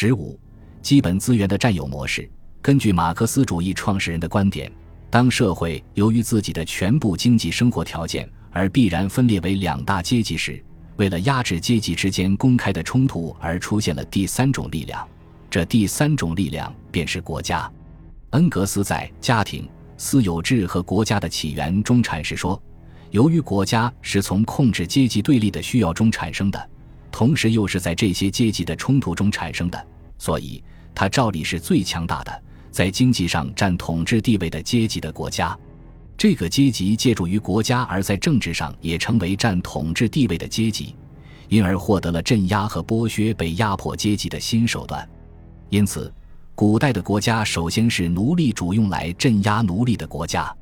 十五、基本资源的占有模式。根据马克思主义创始人的观点，当社会由于自己的全部经济生活条件而必然分裂为两大阶级时，为了压制阶级之间公开的冲突而出现了第三种力量，这第三种力量便是国家。恩格斯在《家庭、私有制和国家的起源》中阐释说，由于国家是从控制阶级对立的需要中产生的，同时又是在这些阶级的冲突中产生的，所以它照理是最强大的。在经济上占统治地位的阶级的国家，这个阶级借助于国家而在政治上也成为占统治地位的阶级，因而获得了镇压和剥削被压迫阶级的新手段。因此，古代的国家首先是奴隶主用来镇压奴隶的国家。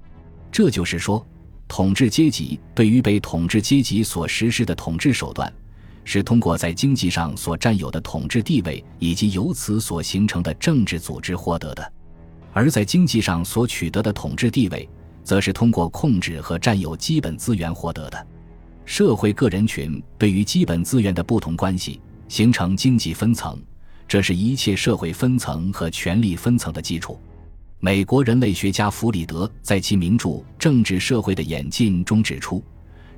这就是说，统治阶级对于被统治阶级所实施的统治手段。是通过在经济上所占有的统治地位以及由此所形成的政治组织获得的，而在经济上所取得的统治地位，则是通过控制和占有基本资源获得的。社会各人群对于基本资源的不同关系，形成经济分层，这是一切社会分层和权力分层的基础。美国人类学家弗里德在其名著《政治社会的演进》中指出。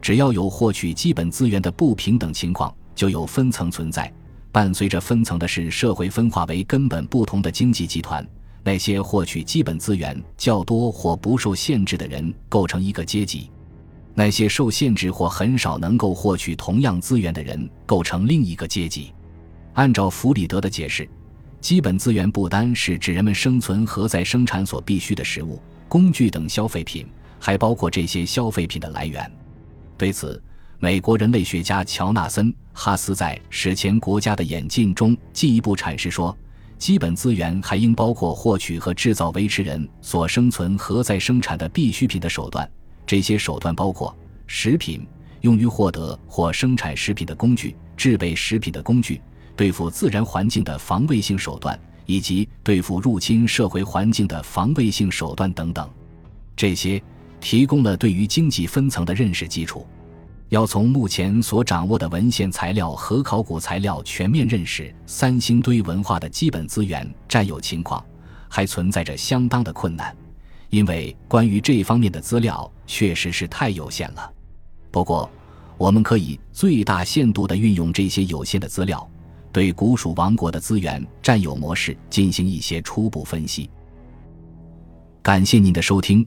只要有获取基本资源的不平等情况，就有分层存在。伴随着分层的是社会分化为根本不同的经济集团。那些获取基本资源较多或不受限制的人构成一个阶级；那些受限制或很少能够获取同样资源的人构成另一个阶级。按照弗里德的解释，基本资源不单是指人们生存和在生产所必需的食物、工具等消费品，还包括这些消费品的来源。对此，美国人类学家乔纳森·哈斯在《史前国家的演进》中进一步阐释说，基本资源还应包括获取和制造维持人所生存和再生产的必需品的手段。这些手段包括食品、用于获得或生产食品的工具、制备食品的工具、对付自然环境的防卫性手段，以及对付入侵社会环境的防卫性手段等等。这些。提供了对于经济分层的认识基础。要从目前所掌握的文献材料和考古材料全面认识三星堆文化的基本资源占有情况，还存在着相当的困难，因为关于这方面的资料确实是太有限了。不过，我们可以最大限度地运用这些有限的资料，对古蜀王国的资源占有模式进行一些初步分析。感谢您的收听。